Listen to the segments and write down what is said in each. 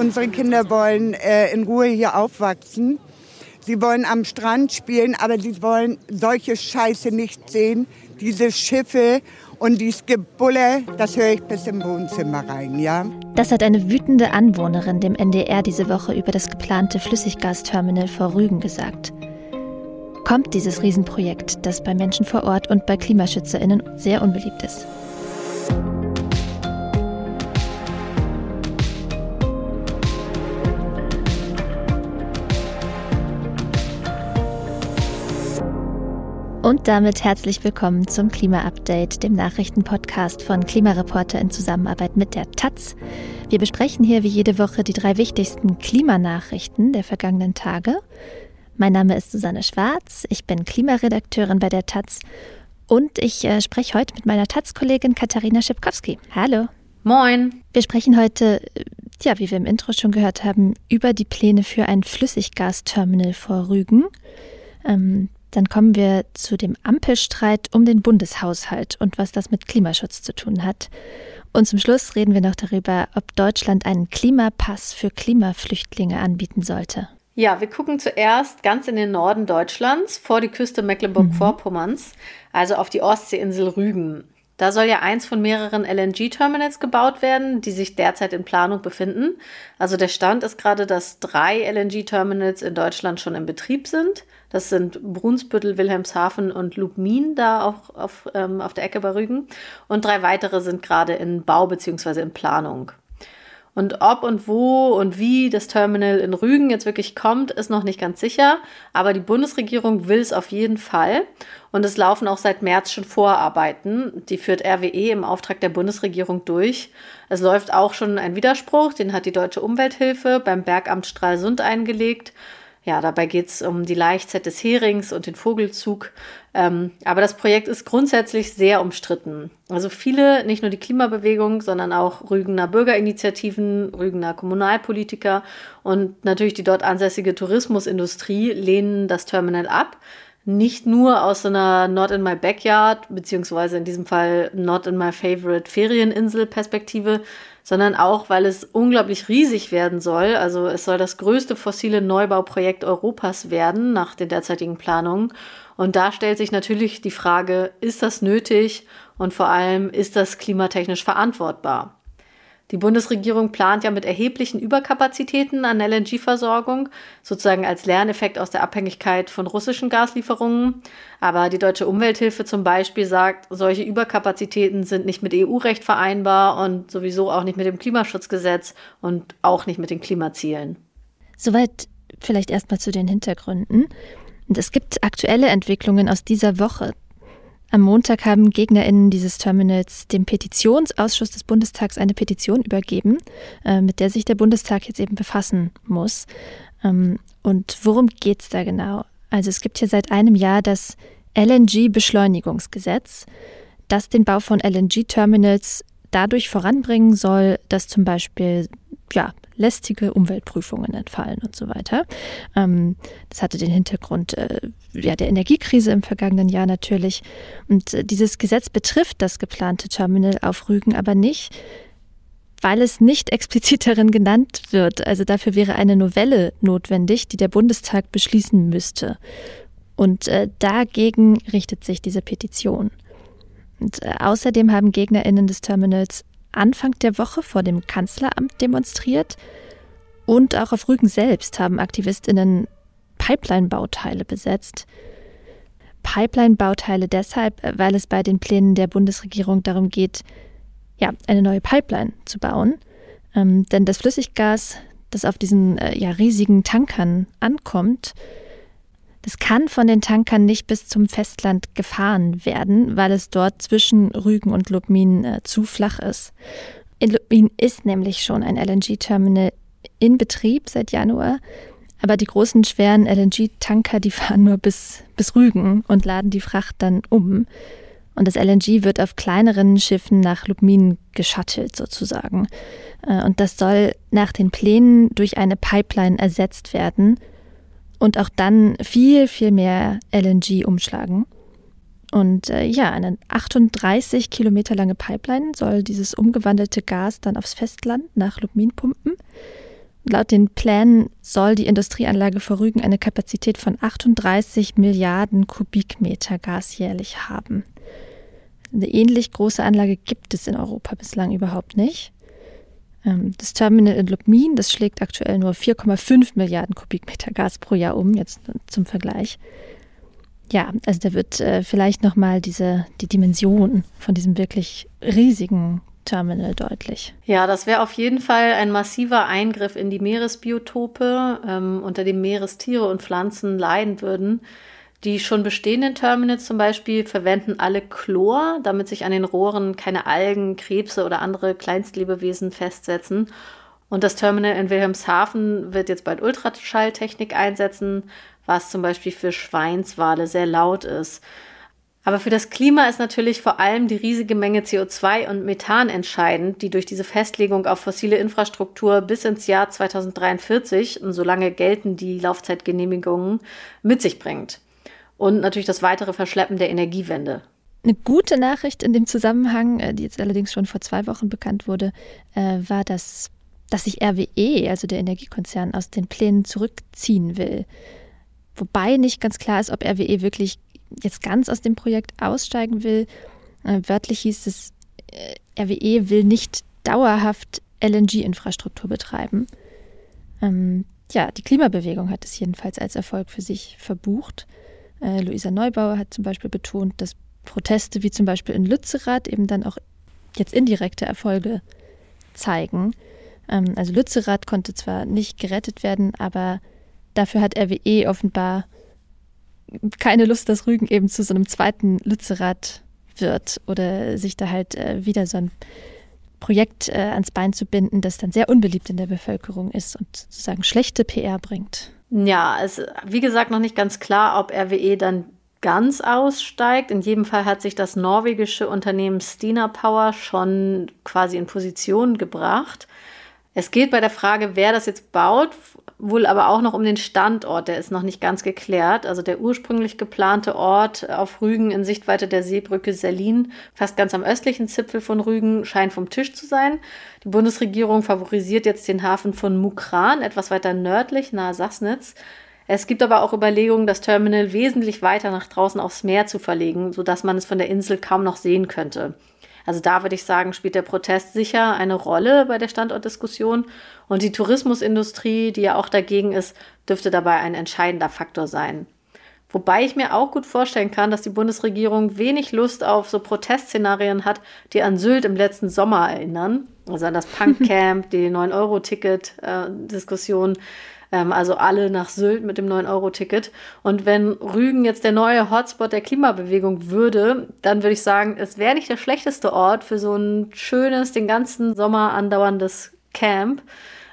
unsere Kinder wollen äh, in Ruhe hier aufwachsen. Sie wollen am Strand spielen, aber sie wollen solche Scheiße nicht sehen. Diese Schiffe und dieses Gebulle, das höre ich bis im Wohnzimmer rein, ja. Das hat eine wütende Anwohnerin dem NDR diese Woche über das geplante Flüssiggasterminal vor Rügen gesagt. Kommt dieses Riesenprojekt, das bei Menschen vor Ort und bei KlimaschützerInnen sehr unbeliebt ist. Und damit herzlich willkommen zum Klima-Update, dem Nachrichtenpodcast von Klimareporter in Zusammenarbeit mit der Taz. Wir besprechen hier wie jede Woche die drei wichtigsten Klimanachrichten der vergangenen Tage. Mein Name ist Susanne Schwarz, ich bin Klimaredakteurin bei der Taz und ich äh, spreche heute mit meiner Taz-Kollegin Katharina Schipkowski. Hallo. Moin. Wir sprechen heute, äh, ja, wie wir im Intro schon gehört haben, über die Pläne für ein Flüssiggasterminal vor Rügen. Ähm, dann kommen wir zu dem Ampelstreit um den Bundeshaushalt und was das mit Klimaschutz zu tun hat. Und zum Schluss reden wir noch darüber, ob Deutschland einen Klimapass für Klimaflüchtlinge anbieten sollte. Ja, wir gucken zuerst ganz in den Norden Deutschlands, vor die Küste Mecklenburg-Vorpommerns, mhm. also auf die Ostseeinsel Rügen. Da soll ja eins von mehreren LNG-Terminals gebaut werden, die sich derzeit in Planung befinden. Also der Stand ist gerade, dass drei LNG-Terminals in Deutschland schon in Betrieb sind. Das sind Brunsbüttel, Wilhelmshaven und Lubmin da auch auf, ähm, auf der Ecke bei Rügen. Und drei weitere sind gerade in Bau bzw. in Planung. Und ob und wo und wie das Terminal in Rügen jetzt wirklich kommt, ist noch nicht ganz sicher. Aber die Bundesregierung will es auf jeden Fall. Und es laufen auch seit März schon Vorarbeiten. Die führt RWE im Auftrag der Bundesregierung durch. Es läuft auch schon ein Widerspruch, den hat die Deutsche Umwelthilfe beim Bergamt Stralsund eingelegt. Ja, dabei geht es um die Laichzeit des Herings und den Vogelzug. Ähm, aber das Projekt ist grundsätzlich sehr umstritten. Also viele, nicht nur die Klimabewegung, sondern auch Rügener Bürgerinitiativen, Rügener Kommunalpolitiker und natürlich die dort ansässige Tourismusindustrie lehnen das Terminal ab. Nicht nur aus so einer Not in my backyard, beziehungsweise in diesem Fall Not in my favorite Ferieninsel Perspektive, sondern auch, weil es unglaublich riesig werden soll. Also es soll das größte fossile Neubauprojekt Europas werden nach den derzeitigen Planungen. Und da stellt sich natürlich die Frage, ist das nötig und vor allem, ist das klimatechnisch verantwortbar? Die Bundesregierung plant ja mit erheblichen Überkapazitäten an LNG-Versorgung, sozusagen als Lerneffekt aus der Abhängigkeit von russischen Gaslieferungen. Aber die Deutsche Umwelthilfe zum Beispiel sagt, solche Überkapazitäten sind nicht mit EU-Recht vereinbar und sowieso auch nicht mit dem Klimaschutzgesetz und auch nicht mit den Klimazielen. Soweit vielleicht erstmal zu den Hintergründen. Und es gibt aktuelle Entwicklungen aus dieser Woche. Am Montag haben GegnerInnen dieses Terminals dem Petitionsausschuss des Bundestags eine Petition übergeben, äh, mit der sich der Bundestag jetzt eben befassen muss. Ähm, und worum geht es da genau? Also es gibt hier seit einem Jahr das LNG-Beschleunigungsgesetz, das den Bau von LNG-Terminals dadurch voranbringen soll, dass zum Beispiel ja, lästige Umweltprüfungen entfallen und so weiter. Ähm, das hatte den Hintergrund äh, ja, der Energiekrise im vergangenen Jahr natürlich. Und äh, dieses Gesetz betrifft das geplante Terminal auf Rügen aber nicht, weil es nicht explizit darin genannt wird. Also dafür wäre eine Novelle notwendig, die der Bundestag beschließen müsste. Und äh, dagegen richtet sich diese Petition. Und äh, außerdem haben GegnerInnen des Terminals Anfang der Woche vor dem Kanzleramt demonstriert und auch auf Rügen selbst haben AktivistInnen Pipeline-Bauteile besetzt. Pipeline-Bauteile deshalb, weil es bei den Plänen der Bundesregierung darum geht, ja, eine neue Pipeline zu bauen. Ähm, denn das Flüssiggas, das auf diesen äh, ja, riesigen Tankern ankommt, das kann von den Tankern nicht bis zum Festland gefahren werden, weil es dort zwischen Rügen und Lubmin äh, zu flach ist. In Lubmin ist nämlich schon ein LNG-Terminal in Betrieb seit Januar, aber die großen schweren LNG-Tanker, die fahren nur bis, bis Rügen und laden die Fracht dann um. Und das LNG wird auf kleineren Schiffen nach Lubmin geschattelt sozusagen. Äh, und das soll nach den Plänen durch eine Pipeline ersetzt werden und auch dann viel, viel mehr LNG umschlagen. Und äh, ja, eine 38 Kilometer lange Pipeline soll dieses umgewandelte Gas dann aufs Festland nach Lubmin pumpen. Laut den Plänen soll die Industrieanlage vor Rügen eine Kapazität von 38 Milliarden Kubikmeter Gas jährlich haben. Eine ähnlich große Anlage gibt es in Europa bislang überhaupt nicht. Ähm, das Terminal in Lubmin, das schlägt aktuell nur 4,5 Milliarden Kubikmeter Gas pro Jahr um, jetzt zum Vergleich. Ja, also da wird äh, vielleicht nochmal diese, die Dimension von diesem wirklich riesigen Terminal deutlich. Ja, das wäre auf jeden Fall ein massiver Eingriff in die Meeresbiotope, ähm, unter dem Meerestiere und Pflanzen leiden würden. Die schon bestehenden Terminals zum Beispiel verwenden alle Chlor, damit sich an den Rohren keine Algen, Krebse oder andere Kleinstlebewesen festsetzen. Und das Terminal in Wilhelmshaven wird jetzt bald Ultraschalltechnik einsetzen, was zum Beispiel für Schweinswale sehr laut ist. Aber für das Klima ist natürlich vor allem die riesige Menge CO2 und Methan entscheidend, die durch diese Festlegung auf fossile Infrastruktur bis ins Jahr 2043, und solange gelten die Laufzeitgenehmigungen, mit sich bringt und natürlich das weitere Verschleppen der Energiewende. Eine gute Nachricht in dem Zusammenhang, äh, die jetzt allerdings schon vor zwei Wochen bekannt wurde, äh, war, dass, dass sich RWE, also der Energiekonzern, aus den Plänen zurückziehen will. Wobei nicht ganz klar ist, ob RWE wirklich jetzt ganz aus dem Projekt aussteigen will. Äh, wörtlich hieß es, RWE will nicht dauerhaft LNG-Infrastruktur betreiben. Ähm, ja, die Klimabewegung hat es jedenfalls als Erfolg für sich verbucht. Äh, Luisa Neubauer hat zum Beispiel betont, dass Proteste wie zum Beispiel in Lützerath eben dann auch jetzt indirekte Erfolge zeigen. Ähm, also Lützerath konnte zwar nicht gerettet werden, aber dafür hat RWE offenbar keine Lust, dass Rügen eben zu so einem zweiten Lützerath wird oder sich da halt äh, wieder so ein Projekt äh, ans Bein zu binden, das dann sehr unbeliebt in der Bevölkerung ist und sozusagen schlechte PR bringt. Ja, es wie gesagt noch nicht ganz klar, ob RWE dann ganz aussteigt. In jedem Fall hat sich das norwegische Unternehmen Stina Power schon quasi in Position gebracht. Es geht bei der Frage, wer das jetzt baut, wohl aber auch noch um den Standort. Der ist noch nicht ganz geklärt. Also der ursprünglich geplante Ort auf Rügen in Sichtweite der Seebrücke Selin, fast ganz am östlichen Zipfel von Rügen, scheint vom Tisch zu sein. Die Bundesregierung favorisiert jetzt den Hafen von Mukran, etwas weiter nördlich, nahe Sassnitz. Es gibt aber auch Überlegungen, das Terminal wesentlich weiter nach draußen aufs Meer zu verlegen, sodass man es von der Insel kaum noch sehen könnte. Also da würde ich sagen, spielt der Protest sicher eine Rolle bei der Standortdiskussion. Und die Tourismusindustrie, die ja auch dagegen ist, dürfte dabei ein entscheidender Faktor sein. Wobei ich mir auch gut vorstellen kann, dass die Bundesregierung wenig Lust auf so Protestszenarien hat, die an Sylt im letzten Sommer erinnern. Also an das Punkcamp, die 9-Euro-Ticket-Diskussion. Äh, ähm, also alle nach Sylt mit dem 9-Euro-Ticket. Und wenn Rügen jetzt der neue Hotspot der Klimabewegung würde, dann würde ich sagen, es wäre nicht der schlechteste Ort für so ein schönes, den ganzen Sommer andauerndes Camp.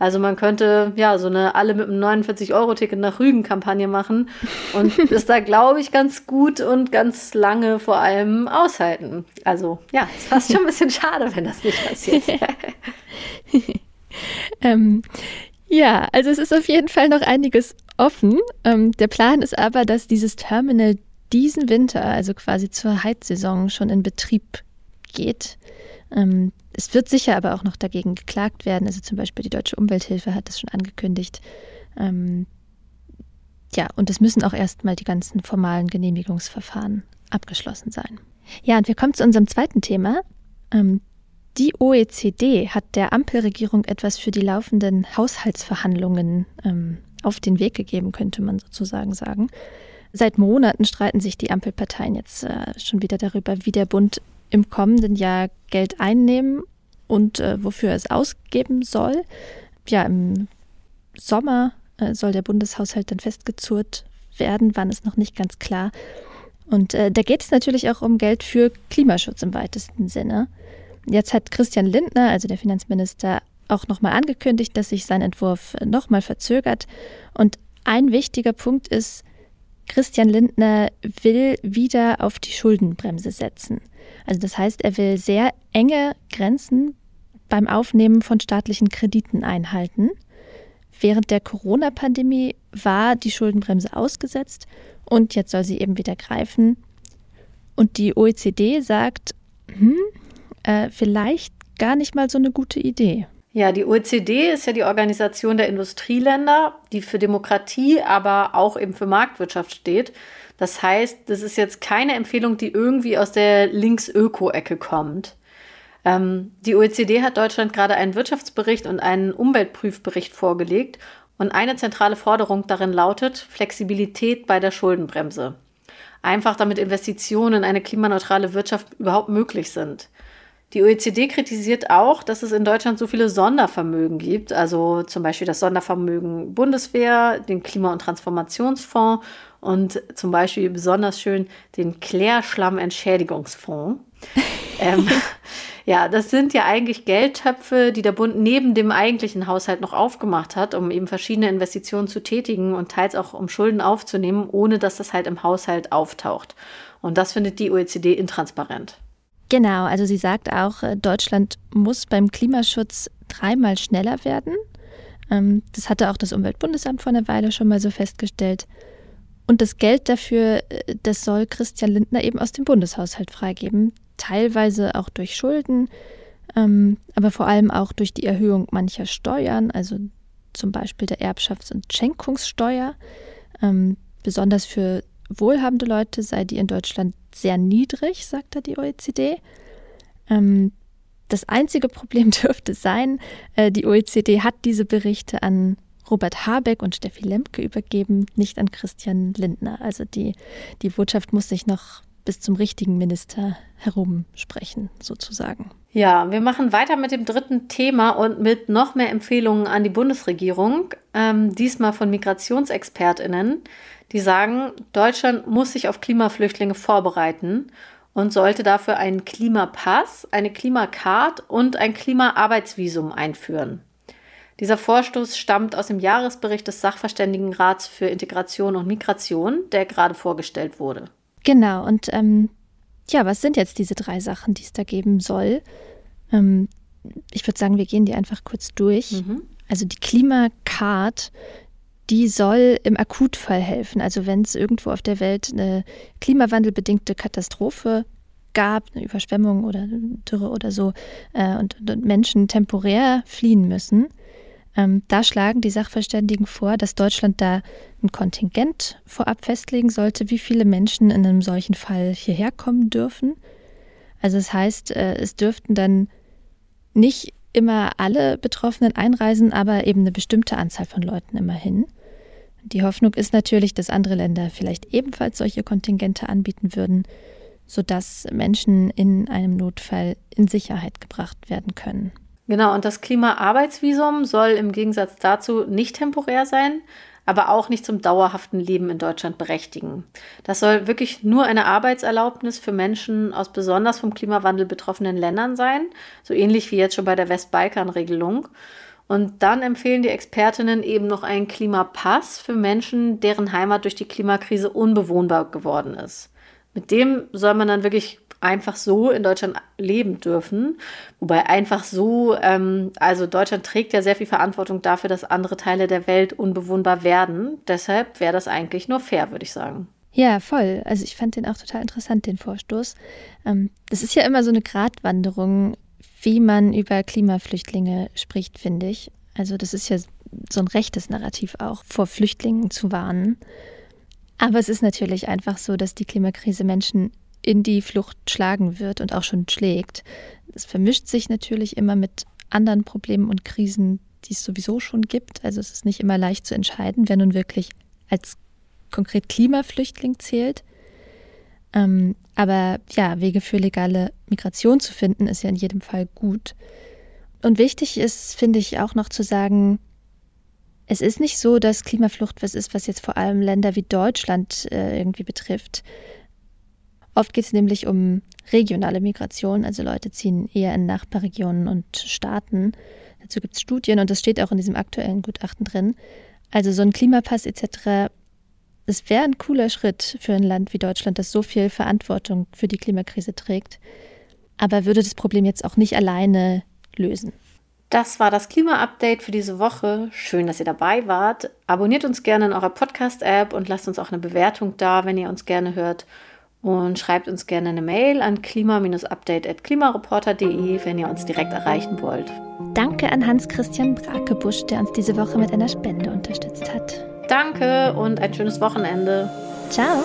Also man könnte ja so eine alle mit einem 49-Euro-Ticket nach Rügen-Kampagne machen und ist da, glaube ich, ganz gut und ganz lange vor allem aushalten. Also ja, es ist fast schon ein bisschen schade, wenn das nicht passiert. ähm, ja, also es ist auf jeden Fall noch einiges offen. Ähm, der Plan ist aber, dass dieses Terminal diesen Winter, also quasi zur Heizsaison, schon in Betrieb geht. Ähm, es wird sicher aber auch noch dagegen geklagt werden. Also zum Beispiel die Deutsche Umwelthilfe hat das schon angekündigt. Ähm, ja, und es müssen auch erstmal die ganzen formalen Genehmigungsverfahren abgeschlossen sein. Ja, und wir kommen zu unserem zweiten Thema. Ähm, die OECD hat der Ampelregierung etwas für die laufenden Haushaltsverhandlungen ähm, auf den Weg gegeben, könnte man sozusagen sagen. Seit Monaten streiten sich die Ampelparteien jetzt äh, schon wieder darüber, wie der Bund im kommenden Jahr Geld einnehmen und äh, wofür es ausgeben soll. Ja, im Sommer äh, soll der Bundeshaushalt dann festgezurrt werden, wann ist noch nicht ganz klar. Und äh, da geht es natürlich auch um Geld für Klimaschutz im weitesten Sinne. Jetzt hat Christian Lindner, also der Finanzminister, auch nochmal angekündigt, dass sich sein Entwurf nochmal verzögert. Und ein wichtiger Punkt ist, Christian Lindner will wieder auf die Schuldenbremse setzen. Also das heißt, er will sehr enge Grenzen beim Aufnehmen von staatlichen Krediten einhalten. Während der Corona-Pandemie war die Schuldenbremse ausgesetzt und jetzt soll sie eben wieder greifen. Und die OECD sagt, hm, äh, vielleicht gar nicht mal so eine gute Idee. Ja, die OECD ist ja die Organisation der Industrieländer, die für Demokratie, aber auch eben für Marktwirtschaft steht. Das heißt, das ist jetzt keine Empfehlung, die irgendwie aus der Links-Öko-Ecke kommt. Ähm, die OECD hat Deutschland gerade einen Wirtschaftsbericht und einen Umweltprüfbericht vorgelegt und eine zentrale Forderung darin lautet Flexibilität bei der Schuldenbremse. Einfach damit Investitionen in eine klimaneutrale Wirtschaft überhaupt möglich sind. Die OECD kritisiert auch, dass es in Deutschland so viele Sondervermögen gibt, also zum Beispiel das Sondervermögen Bundeswehr, den Klima- und Transformationsfonds und zum Beispiel besonders schön den Klärschlammentschädigungsfonds. ähm, ja, das sind ja eigentlich Geldtöpfe, die der Bund neben dem eigentlichen Haushalt noch aufgemacht hat, um eben verschiedene Investitionen zu tätigen und teils auch um Schulden aufzunehmen, ohne dass das halt im Haushalt auftaucht. Und das findet die OECD intransparent. Genau, also sie sagt auch, äh, Deutschland muss beim Klimaschutz dreimal schneller werden. Ähm, das hatte auch das Umweltbundesamt vor einer Weile schon mal so festgestellt. Und das Geld dafür, äh, das soll Christian Lindner eben aus dem Bundeshaushalt freigeben teilweise auch durch Schulden, ähm, aber vor allem auch durch die Erhöhung mancher Steuern, also zum Beispiel der Erbschafts- und Schenkungssteuer. Ähm, besonders für wohlhabende Leute sei die in Deutschland sehr niedrig, sagt da die OECD. Ähm, das einzige Problem dürfte sein, äh, die OECD hat diese Berichte an Robert Habeck und Steffi Lemke übergeben, nicht an Christian Lindner. Also die, die Botschaft muss sich noch bis zum richtigen Minister herumsprechen, sozusagen. Ja, wir machen weiter mit dem dritten Thema und mit noch mehr Empfehlungen an die Bundesregierung, ähm, diesmal von Migrationsexpertinnen, die sagen, Deutschland muss sich auf Klimaflüchtlinge vorbereiten und sollte dafür einen Klimapass, eine Klimakarte und ein Klimaarbeitsvisum einführen. Dieser Vorstoß stammt aus dem Jahresbericht des Sachverständigenrats für Integration und Migration, der gerade vorgestellt wurde. Genau, und ähm, ja, was sind jetzt diese drei Sachen, die es da geben soll? Ähm, ich würde sagen, wir gehen die einfach kurz durch. Mhm. Also die Klimakart, die soll im Akutfall helfen. Also wenn es irgendwo auf der Welt eine klimawandelbedingte Katastrophe gab, eine Überschwemmung oder eine Dürre oder so, äh, und, und Menschen temporär fliehen müssen, ähm, da schlagen die Sachverständigen vor, dass Deutschland da ein Kontingent vorab festlegen sollte, wie viele Menschen in einem solchen Fall hierher kommen dürfen. Also das heißt, äh, es dürften dann nicht immer alle Betroffenen einreisen, aber eben eine bestimmte Anzahl von Leuten immerhin. Die Hoffnung ist natürlich, dass andere Länder vielleicht ebenfalls solche Kontingente anbieten würden, sodass Menschen in einem Notfall in Sicherheit gebracht werden können. Genau, und das Klimaarbeitsvisum soll im Gegensatz dazu nicht temporär sein, aber auch nicht zum dauerhaften Leben in Deutschland berechtigen. Das soll wirklich nur eine Arbeitserlaubnis für Menschen aus besonders vom Klimawandel betroffenen Ländern sein, so ähnlich wie jetzt schon bei der Westbalkan-Regelung. Und dann empfehlen die Expertinnen eben noch einen Klimapass für Menschen, deren Heimat durch die Klimakrise unbewohnbar geworden ist. Mit dem soll man dann wirklich einfach so in Deutschland leben dürfen. Wobei einfach so, ähm, also Deutschland trägt ja sehr viel Verantwortung dafür, dass andere Teile der Welt unbewohnbar werden. Deshalb wäre das eigentlich nur fair, würde ich sagen. Ja, voll. Also ich fand den auch total interessant, den Vorstoß. Ähm, das ist ja immer so eine Gratwanderung, wie man über Klimaflüchtlinge spricht, finde ich. Also das ist ja so ein rechtes Narrativ auch, vor Flüchtlingen zu warnen. Aber es ist natürlich einfach so, dass die Klimakrise Menschen in die Flucht schlagen wird und auch schon schlägt. Es vermischt sich natürlich immer mit anderen Problemen und Krisen, die es sowieso schon gibt. Also es ist nicht immer leicht zu entscheiden, wer nun wirklich als konkret Klimaflüchtling zählt. Ähm, aber ja, Wege für legale Migration zu finden, ist ja in jedem Fall gut. Und wichtig ist, finde ich, auch noch zu sagen, es ist nicht so, dass Klimaflucht was ist, was jetzt vor allem Länder wie Deutschland äh, irgendwie betrifft. Oft geht es nämlich um regionale Migration, also Leute ziehen eher in Nachbarregionen und Staaten. Dazu gibt es Studien und das steht auch in diesem aktuellen Gutachten drin. Also so ein Klimapass etc. Das wäre ein cooler Schritt für ein Land wie Deutschland, das so viel Verantwortung für die Klimakrise trägt, aber würde das Problem jetzt auch nicht alleine lösen. Das war das Klima-Update für diese Woche. Schön, dass ihr dabei wart. Abonniert uns gerne in eurer Podcast-App und lasst uns auch eine Bewertung da, wenn ihr uns gerne hört. Und schreibt uns gerne eine Mail an klima-update.klimareporter.de, wenn ihr uns direkt erreichen wollt. Danke an Hans-Christian Brakebusch, der uns diese Woche mit einer Spende unterstützt hat. Danke und ein schönes Wochenende. Ciao.